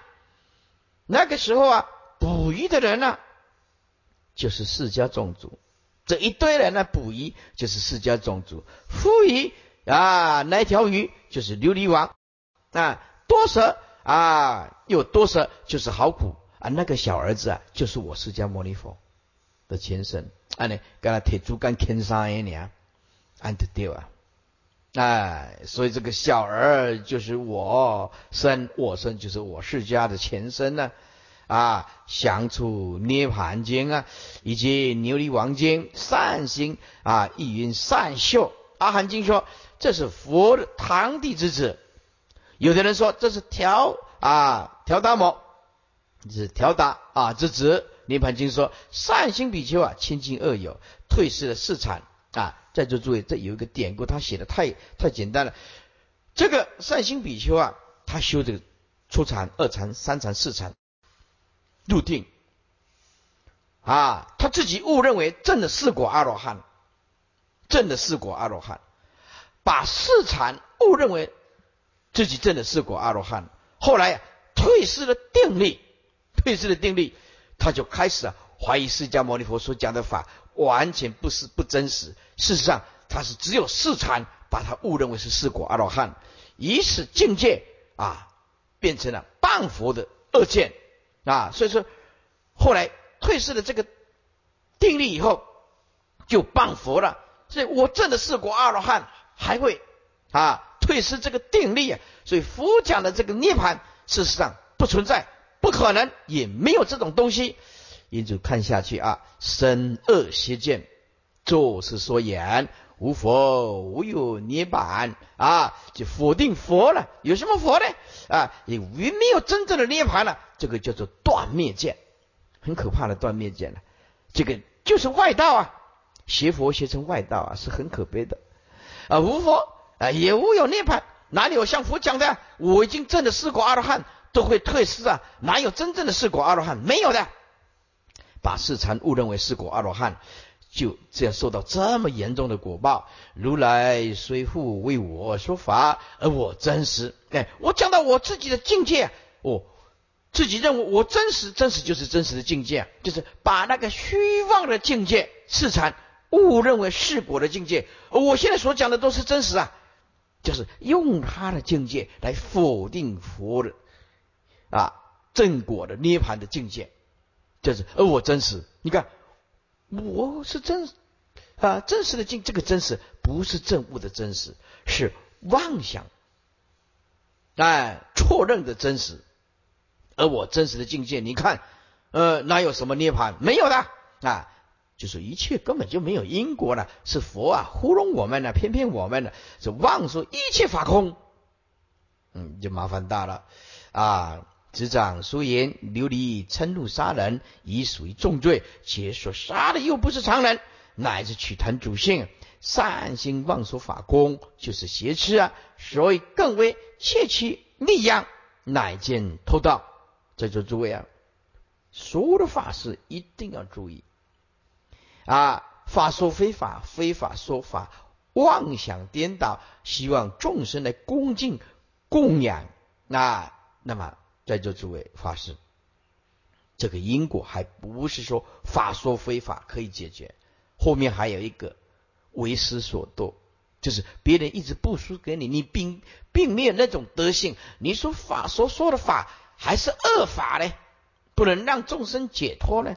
那个时候啊，捕鱼的人呢，就是释迦种族，这一堆人呢，捕鱼就是释迦种族，夫鱼。啊，那条鱼就是琉璃王啊，多蛇啊，有多蛇就是好苦啊。那个小儿子啊，就是我释迦牟尼佛的前身。啊，你跟他铁竹竿牵上一年，安得掉啊？哎，所以这个小儿就是我生，我生就是我释迦的前身呢。啊，相处涅盘经啊，以及琉璃王经善心啊，意云善秀阿含经说。这是佛的堂弟之子，有的人说这是调啊调达摩，是调达啊之子。涅盘经说善心比丘啊亲近恶友，退失了四禅啊。在座诸位，这有一个典故，他写的太太简单了。这个善心比丘啊，他修这个初禅、二禅、三禅、四禅入定啊，他自己误认为证了四果阿罗汉，证了四果阿罗汉。把四禅误认为自己证的四果阿罗汉，后来退失了定力，退失了定力，他就开始啊怀疑释迦牟尼佛所讲的法完全不是不真实。事实上，他是只有四禅把他误认为是四果阿罗汉，以此境界啊变成了半佛的恶见啊。所以说，后来退失了这个定力以后，就半佛了。所以我证的四果阿罗汉。还会啊退失这个定力啊，所以佛讲的这个涅盘事实上不存在，不可能，也没有这种东西。因此看下去啊，生恶邪见，作是说言无佛无有涅槃啊，就否定佛了。有什么佛呢？啊，也没有真正的涅盘了。这个叫做断灭见，很可怕的断灭见了。这个就是外道啊，邪佛学成外道啊，是很可悲的。啊，无佛啊，也无有涅槃，哪里有像佛讲的？我已经证的四果阿罗汉都会退失啊，哪有真正的四果阿罗汉？没有的，把四禅误认为是果阿罗汉，就这样受到这么严重的果报。如来虽复为我说法，而我真实，哎，我讲到我自己的境界，我自己认为我真实，真实就是真实的境界，就是把那个虚妄的境界四禅。误认为是果的境界，我现在所讲的都是真实啊，就是用他的境界来否定佛的啊正果的涅盘的境界，就是而我真实，你看我是真啊真实的境，这个真实不是正悟的真实，是妄想哎错认的真实，而我真实的境界，你看呃哪有什么涅槃没有的啊。就是一切根本就没有因果了，是佛啊糊弄我们呢，骗骗我们呢，是妄说一切法空，嗯，就麻烦大了啊！执掌书言琉璃嗔怒杀人，已属于重罪，且所杀的又不是常人，乃至取谈主性，善心妄说法功，就是邪痴啊！所以更为切其利养，乃见偷盗。在座诸位啊，所有的法事一定要注意。啊，法说非法，非法说法，妄想颠倒，希望众生来恭敬供养那那么在座诸位发誓，这个因果还不是说法说非法可以解决，后面还有一个为师所堕，就是别人一直不输给你，你并并没有那种德性，你说法所说的法还是恶法呢？不能让众生解脱呢？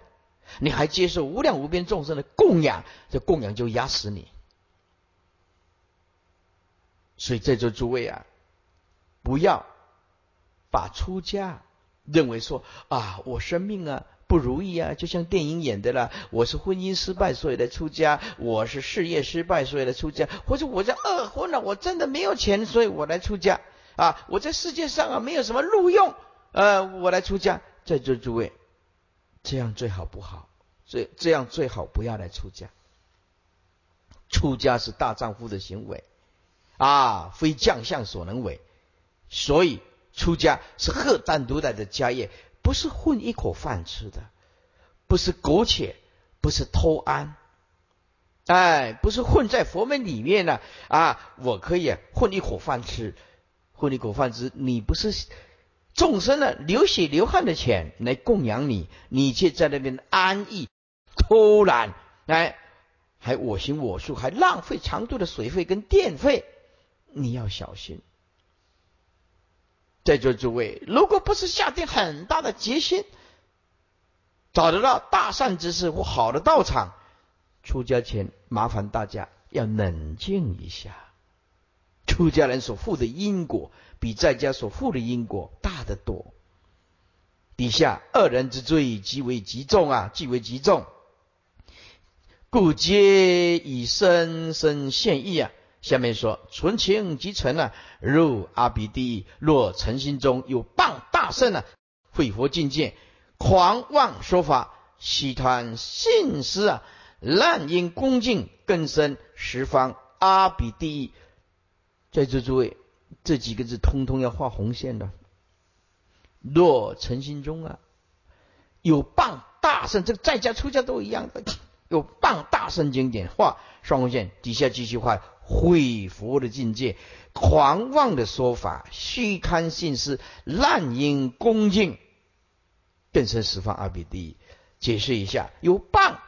你还接受无量无边众生的供养，这供养就压死你。所以在座诸位啊，不要把出家认为说啊，我生命啊不如意啊，就像电影演的啦，我是婚姻失败所以来出家，我是事业失败所以来出家，或者我在二婚了，我真的没有钱，所以我来出家啊，我在世界上啊没有什么路用，呃，我来出家。在座诸位，这样最好不好？这这样最好不要来出家。出家是大丈夫的行为。啊，非将相所能为，所以出家是赫单独来的家业，不是混一口饭吃的，不是苟且，不是偷安，哎，不是混在佛门里面呢啊，我可以混一口饭吃，混一口饭吃，你不是众生的流血流汗的钱来供养你，你却在那边安逸偷懒，哎，还我行我素，还浪费长度的水费跟电费。你要小心，在座诸位，如果不是下定很大的决心，找得到大善之事或好的道场，出家前麻烦大家要冷静一下。出家人所负的因果，比在家所负的因果大得多。底下二人之罪极为极重啊，极为极重，故皆以深深现意啊。下面说纯情即成啊，入阿鼻地狱。若诚心中有谤大圣啊，毁佛境界，狂妄说法，喜贪信施啊，滥因恭敬，更深十方阿鼻地狱。在座诸位，这几个字通通要画红线的。若诚心中啊，有谤大圣，这个在家出家都一样的，有谤大圣经典，画双红线，底下继续画。毁佛的境界，狂妄的说法，虚堪信施，滥因恭敬，变成十方阿鼻地狱。解释一下，有谤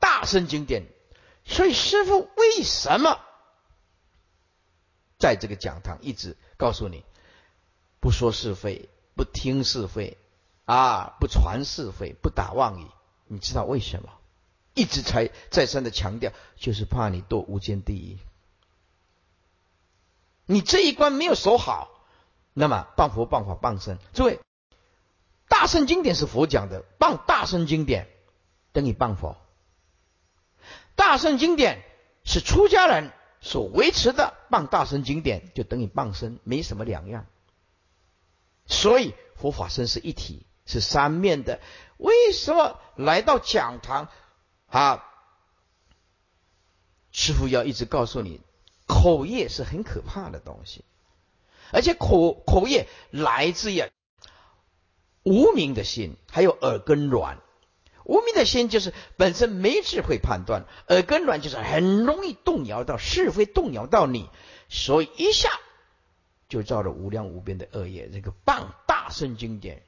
大声经典，所以师父为什么在这个讲堂一直告诉你，不说是非，不听是非，啊，不传是非，不打妄语？你知道为什么？一直才再三的强调，就是怕你堕无间地狱。你这一关没有守好，那么谤佛、谤法、谤身。诸位，大圣经典是佛讲的，谤大圣经典等于谤佛。大圣经典是出家人所维持的，谤大圣经典就等于谤身，没什么两样。所以佛法身是一体，是三面的。为什么来到讲堂啊？师傅要一直告诉你。口业是很可怕的东西，而且口口业来自于无名的心，还有耳根软。无名的心就是本身没智慧判断，耳根软就是很容易动摇到是非，动摇到你，所以一下就造了无量无边的恶业。这个谤大圣经典，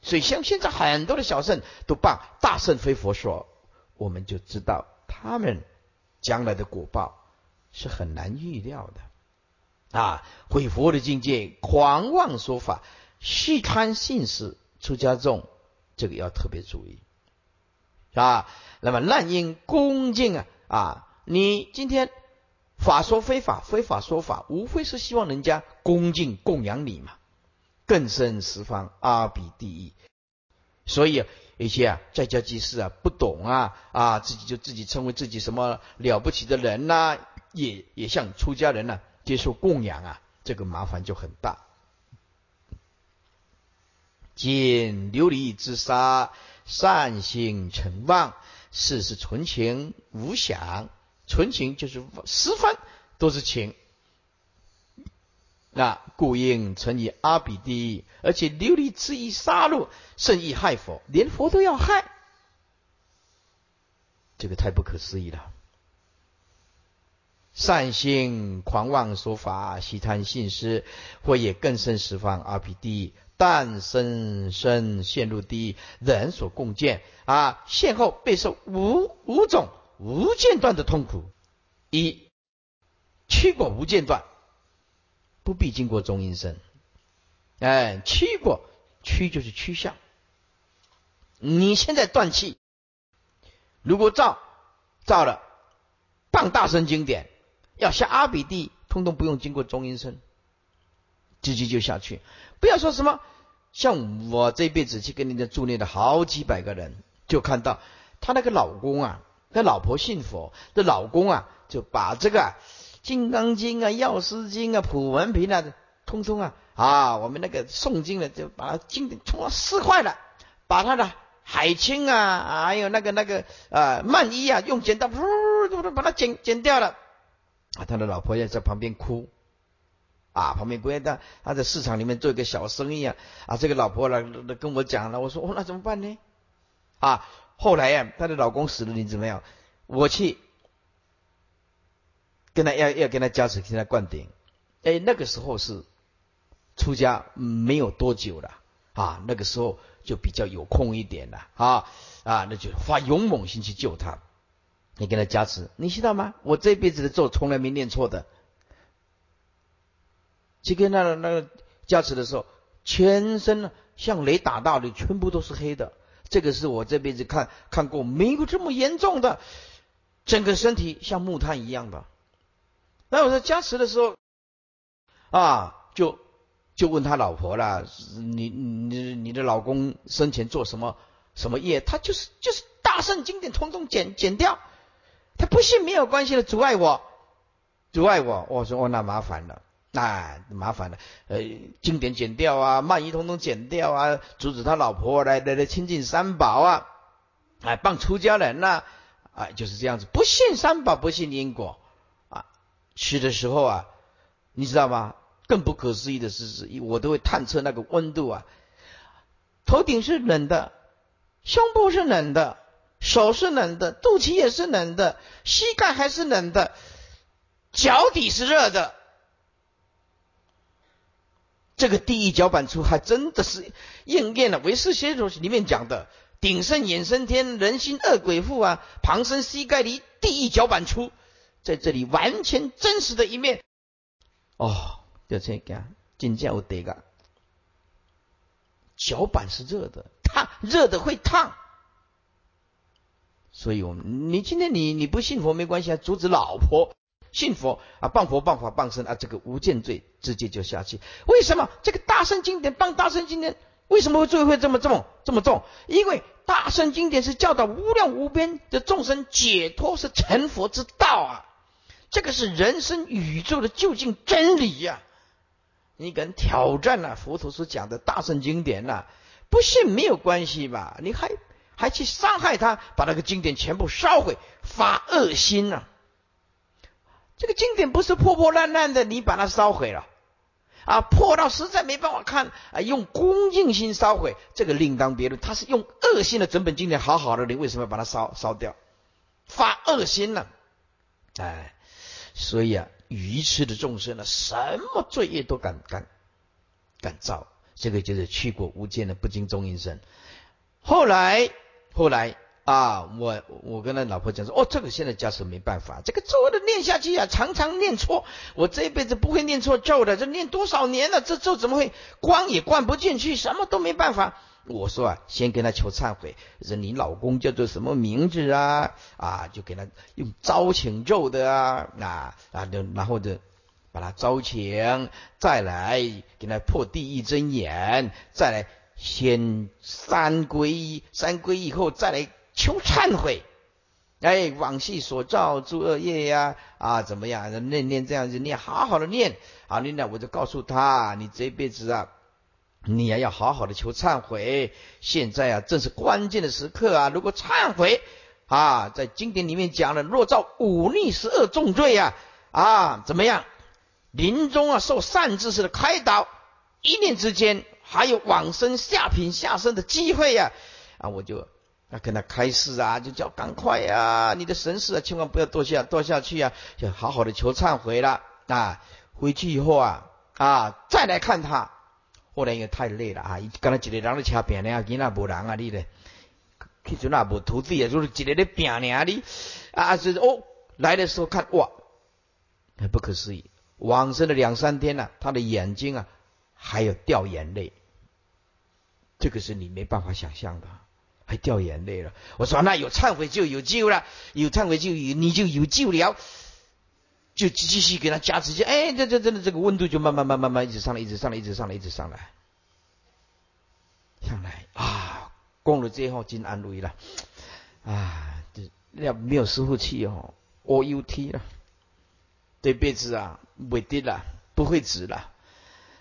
所以像现在很多的小圣都谤大圣非佛说，我们就知道他们将来的果报。是很难预料的啊！毁佛的境界，狂妄说法，虚贪信施，出家众这个要特别注意啊。那么滥因恭敬啊啊！你今天法说非法，非法说法，无非是希望人家恭敬供养你嘛。更深十方阿比地狱，所以一些啊在家居士啊不懂啊啊，自己就自己称为自己什么了不起的人呐。也也像出家人呢，接受供养啊，这个麻烦就很大。见琉璃之沙，善心成妄，事是纯情无想，纯情就是十分都是情。那故应成以阿比地狱，而且琉璃之意杀戮，甚易害佛，连佛都要害，这个太不可思议了。善心狂妄说法，喜贪信施，或也更甚十方阿鼻地，但生生陷入地狱，人所共见啊，现后备受五五种无间断的痛苦。一去果无间断，不必经过中阴身。哎，去果去就是趋向。你现在断气，如果造造了，放大声经典。要下阿比地，通通不用经过中阴身，直接就下去。不要说什么，像我这辈子去跟人家助念的好几百个人，就看到他那个老公啊，他老婆信佛，这老公啊，就把这个《金刚经》啊、《药师经》啊、《普门品》啊，通通啊啊，我们那个诵经的就把经典通通撕坏了，把他的海清啊，还有那个那个呃曼衣啊，用剪刀噗把它剪剪掉了。啊，他的老婆也在旁边哭，啊，旁边哭，他他在市场里面做一个小生意啊，啊，这个老婆呢跟我讲了，我说哦，那怎么办呢？啊，后来呀，他的老公死了，你怎么样？我去跟他要要跟他加持，跟他灌顶。哎，那个时候是出家没有多久了，啊，那个时候就比较有空一点了，啊啊，那就发勇猛心去救他。你给他加持，你知道吗？我这辈子的咒从来没念错的。去跟那那个加持的时候，全身像雷打到的，全部都是黑的。这个是我这辈子看看过没有这么严重的，整个身体像木炭一样的。那我在加持的时候，啊，就就问他老婆了：你你你的老公生前做什么什么业？他就是就是大圣经典通通剪剪掉。他不信没有关系的，阻碍我，阻碍我。我说哦，那麻烦了，那麻烦了。呃，经典剪掉啊，曼衣通通剪掉啊，阻止他老婆来来来亲近三宝啊，哎，帮出家人呐，啊，就是这样子。不信三宝，不信因果啊。去的时候啊，你知道吗？更不可思议的是，是我都会探测那个温度啊，头顶是冷的，胸部是冷的。手是冷的，肚脐也是冷的，膝盖还是冷的，脚底是热的。这个地狱脚板出还真的是应验了《唯识学说》里面讲的“鼎盛衍生天，人心恶鬼腹啊，旁生膝盖离地狱脚板出”，在这里完全真实的一面。哦，就这个，真正有得个脚板是热的，烫，热的会烫。所以，我们你今天你你不信佛没关系啊，阻止老婆信佛啊，谤佛谤法谤身啊，这个无间罪直接就下去。为什么这个大圣经典谤大圣经典为什么会罪会这么重这么重？因为大圣经典是教导无量无边的众生解脱，是成佛之道啊，这个是人生宇宙的究竟真理呀。你敢挑战了佛陀所讲的大圣经典呐？不信没有关系吧？你还？还去伤害他，把那个经典全部烧毁，发恶心呐！这个经典不是破破烂烂的，你把它烧毁了啊，破到实在没办法看啊，用恭敬心烧毁，这个另当别论。他是用恶心的整本经典好好的，你为什么要把它烧烧掉？发恶心了，哎，所以啊，愚痴的众生呢，什么罪业都敢敢敢造，这个就是去过无间的不经中阴身，后来。后来啊，我我跟他老婆讲说，哦，这个现在加持没办法，这个咒的念下去啊，常常念错，我这一辈子不会念错咒的，这念多少年了，这咒怎么会关也灌不进去，什么都没办法。我说啊，先跟他求忏悔，说你老公叫做什么名字啊？啊，就给他用招请咒的啊，啊啊，然后就把他招请，再来给他破地狱真言，再来。先三皈依，三皈依后再来求忏悔。哎，往昔所造诸恶业呀，啊，怎么样？念念这样子念，好好的念。好，念呢，我就告诉他，你这辈子啊，你也要好好的求忏悔。现在啊，正是关键的时刻啊，如果忏悔啊，在经典里面讲了，若造五逆十恶重罪呀，啊，怎么样？临终啊，受善知识的开导，一念之间。还有往生下品下生的机会呀！啊，我就那跟他开示啊，就叫赶快啊，你的神事啊，千万不要堕下堕下去啊，就好好的求忏悔了啊。回去以后啊啊，再来看他。后来因为太累了啊，刚才一个人在车边呢，囡仔无人啊，你咧，去阵啊无徒弟啊，就是一个咧病呢，你啊就是哦，来的时候看哇，很不可思议，往生了两三天了，他的眼睛啊还有掉眼泪，这个是你没办法想象的。还掉眼泪了。我说那有忏悔就有救了，有忏悔就有你就有救了，就继续给他加持，哎，这这真的这个温度就慢慢慢慢慢一直上来，一直上来，一直上来，一直上来，上来啊！供了最后真安慰了啊！这要没有师傅去哦，O U T 了，这辈子啊，不得了，不会止了。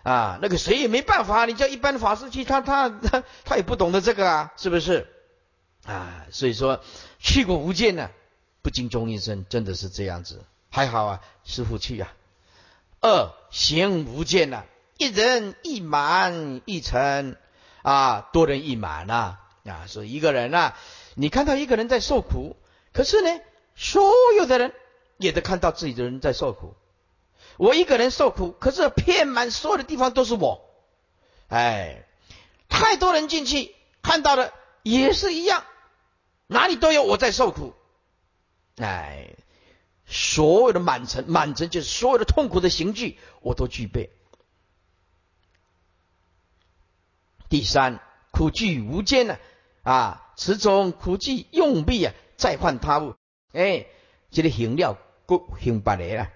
啊，那个谁也没办法，你叫一般法师去，他他他 他也不懂得这个啊，是不是？啊，所以说去过无间呢，不经中阴身，真的是这样子。还好啊，师傅去啊。二行无间呐，一人一满一尘啊，多人一满呐啊，所以一个人呐，你看到一个人在受苦，可是呢，所有的人也都看到自己的人在受苦。我一个人受苦，可是遍满所有的地方都是我，哎，太多人进去看到的也是一样，哪里都有我在受苦，哎，所有的满城满城就是所有的痛苦的刑具我都具备。第三，苦具无间呢，啊，此种苦具用必啊，再换他物，哎，这个行了不行不来了，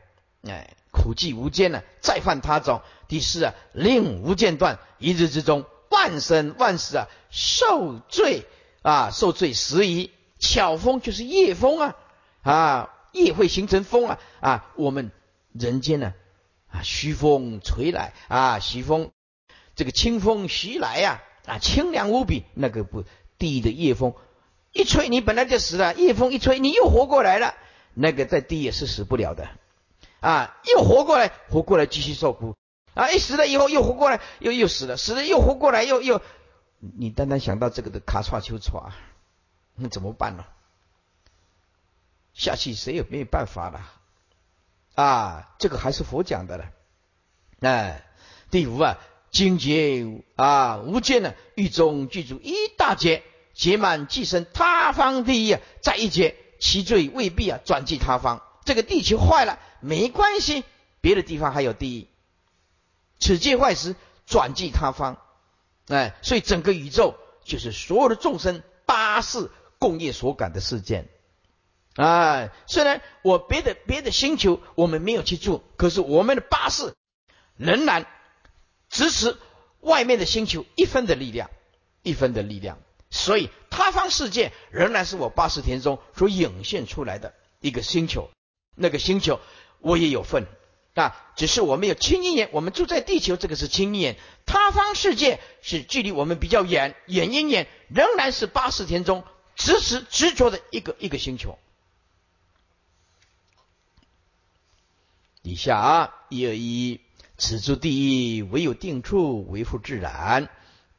哎。苦寂无间呢，再犯他种。第四啊，令无间断，一日之中，万生万死啊，受罪啊，受罪时宜。巧风就是夜风啊，啊，夜会形成风啊，啊，我们人间呢，啊，虚风吹来啊，徐风，这个清风袭来呀，啊，清凉无比。那个不，地的夜风一吹，你本来就死了，夜风一吹，你又活过来了。那个在地也是死不了的。啊，又活过来，活过来继续受苦啊！一死了以后又活过来，又又死了，死了又活过来，又又，你单单想到这个的卡嚓丘嚓，那怎么办呢？下去谁也没有办法了啊！这个还是佛讲的了。哎，第五啊，精劫啊，无间呢，狱中具足一大劫，劫满即生他方地狱，再一劫，其罪未必啊转寄他方。这个地球坏了。没关系，别的地方还有地。此界坏时，转寄他方。哎，所以整个宇宙就是所有的众生八世共业所感的事件。哎，虽然我别的别的星球我们没有去住，可是我们的八世仍然支持外面的星球一分的力量，一分的力量。所以他方世界仍然是我八世田中所涌现出来的一个星球，那个星球。我也有份啊，只是我们有亲一眼，我们住在地球，这个是亲一眼。他方世界是距离我们比较远，远一眼，仍然是八十天中执持执着的一个一个星球。底下啊，一二一，此诸地狱唯有定处，为复自然，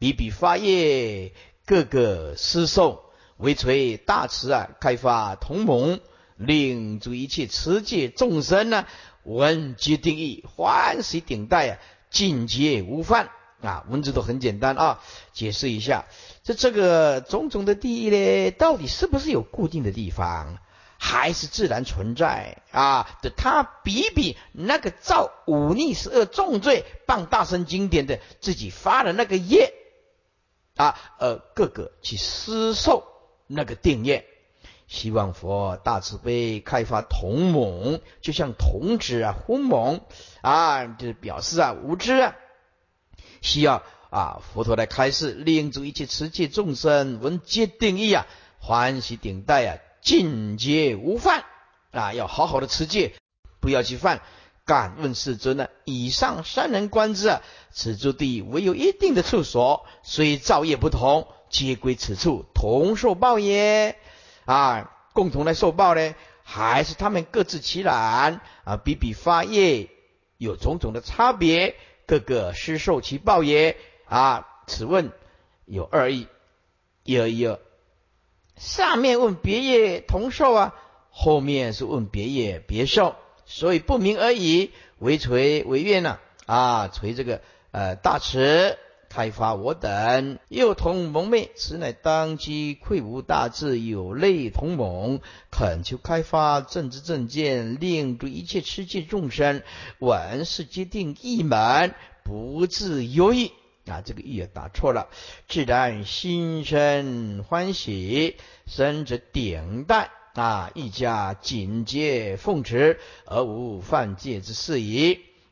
比比发业，各个施受，为垂大慈啊，开发同盟。令诸一切持戒众生呢，闻皆定义，欢喜顶戴啊，尽皆无犯啊。文字都很简单啊，解释一下，这这个种种的地义呢，到底是不是有固定的地方，还是自然存在啊？的他比比那个造忤逆十恶重罪，谤大圣经典的自己发的那个业啊，呃，各个去施受那个定业。希望佛大慈悲开发同盟，就像童子啊，昏蒙啊，就表示啊无知啊，需要啊佛陀来开示，令诸一切持戒众生闻皆定义啊，欢喜顶戴啊，尽皆无犯啊，要好好的持戒，不要去犯。敢问世尊呢？以上三人观之啊，此诸地唯有一定的处所，虽造业不同，皆归此处，同受报也。啊，共同来受报呢，还是他们各自其然啊？比比发业有种种的差别，各个施受其报也啊？此问有二义，一二一二，上面问别业同寿啊，后面是问别业别寿，所以不明而已，为垂为愿呐啊，垂这个呃大慈。开发我等，又同蒙昧，此乃当机愧无大志，有类同盟，恳求开发正知正见，令诸一切持戒众生，闻是皆定一门，不自忧异。啊，这个意也打错了，自然心生欢喜，生者顶戴啊，一家警戒奉持，而无犯戒之事矣。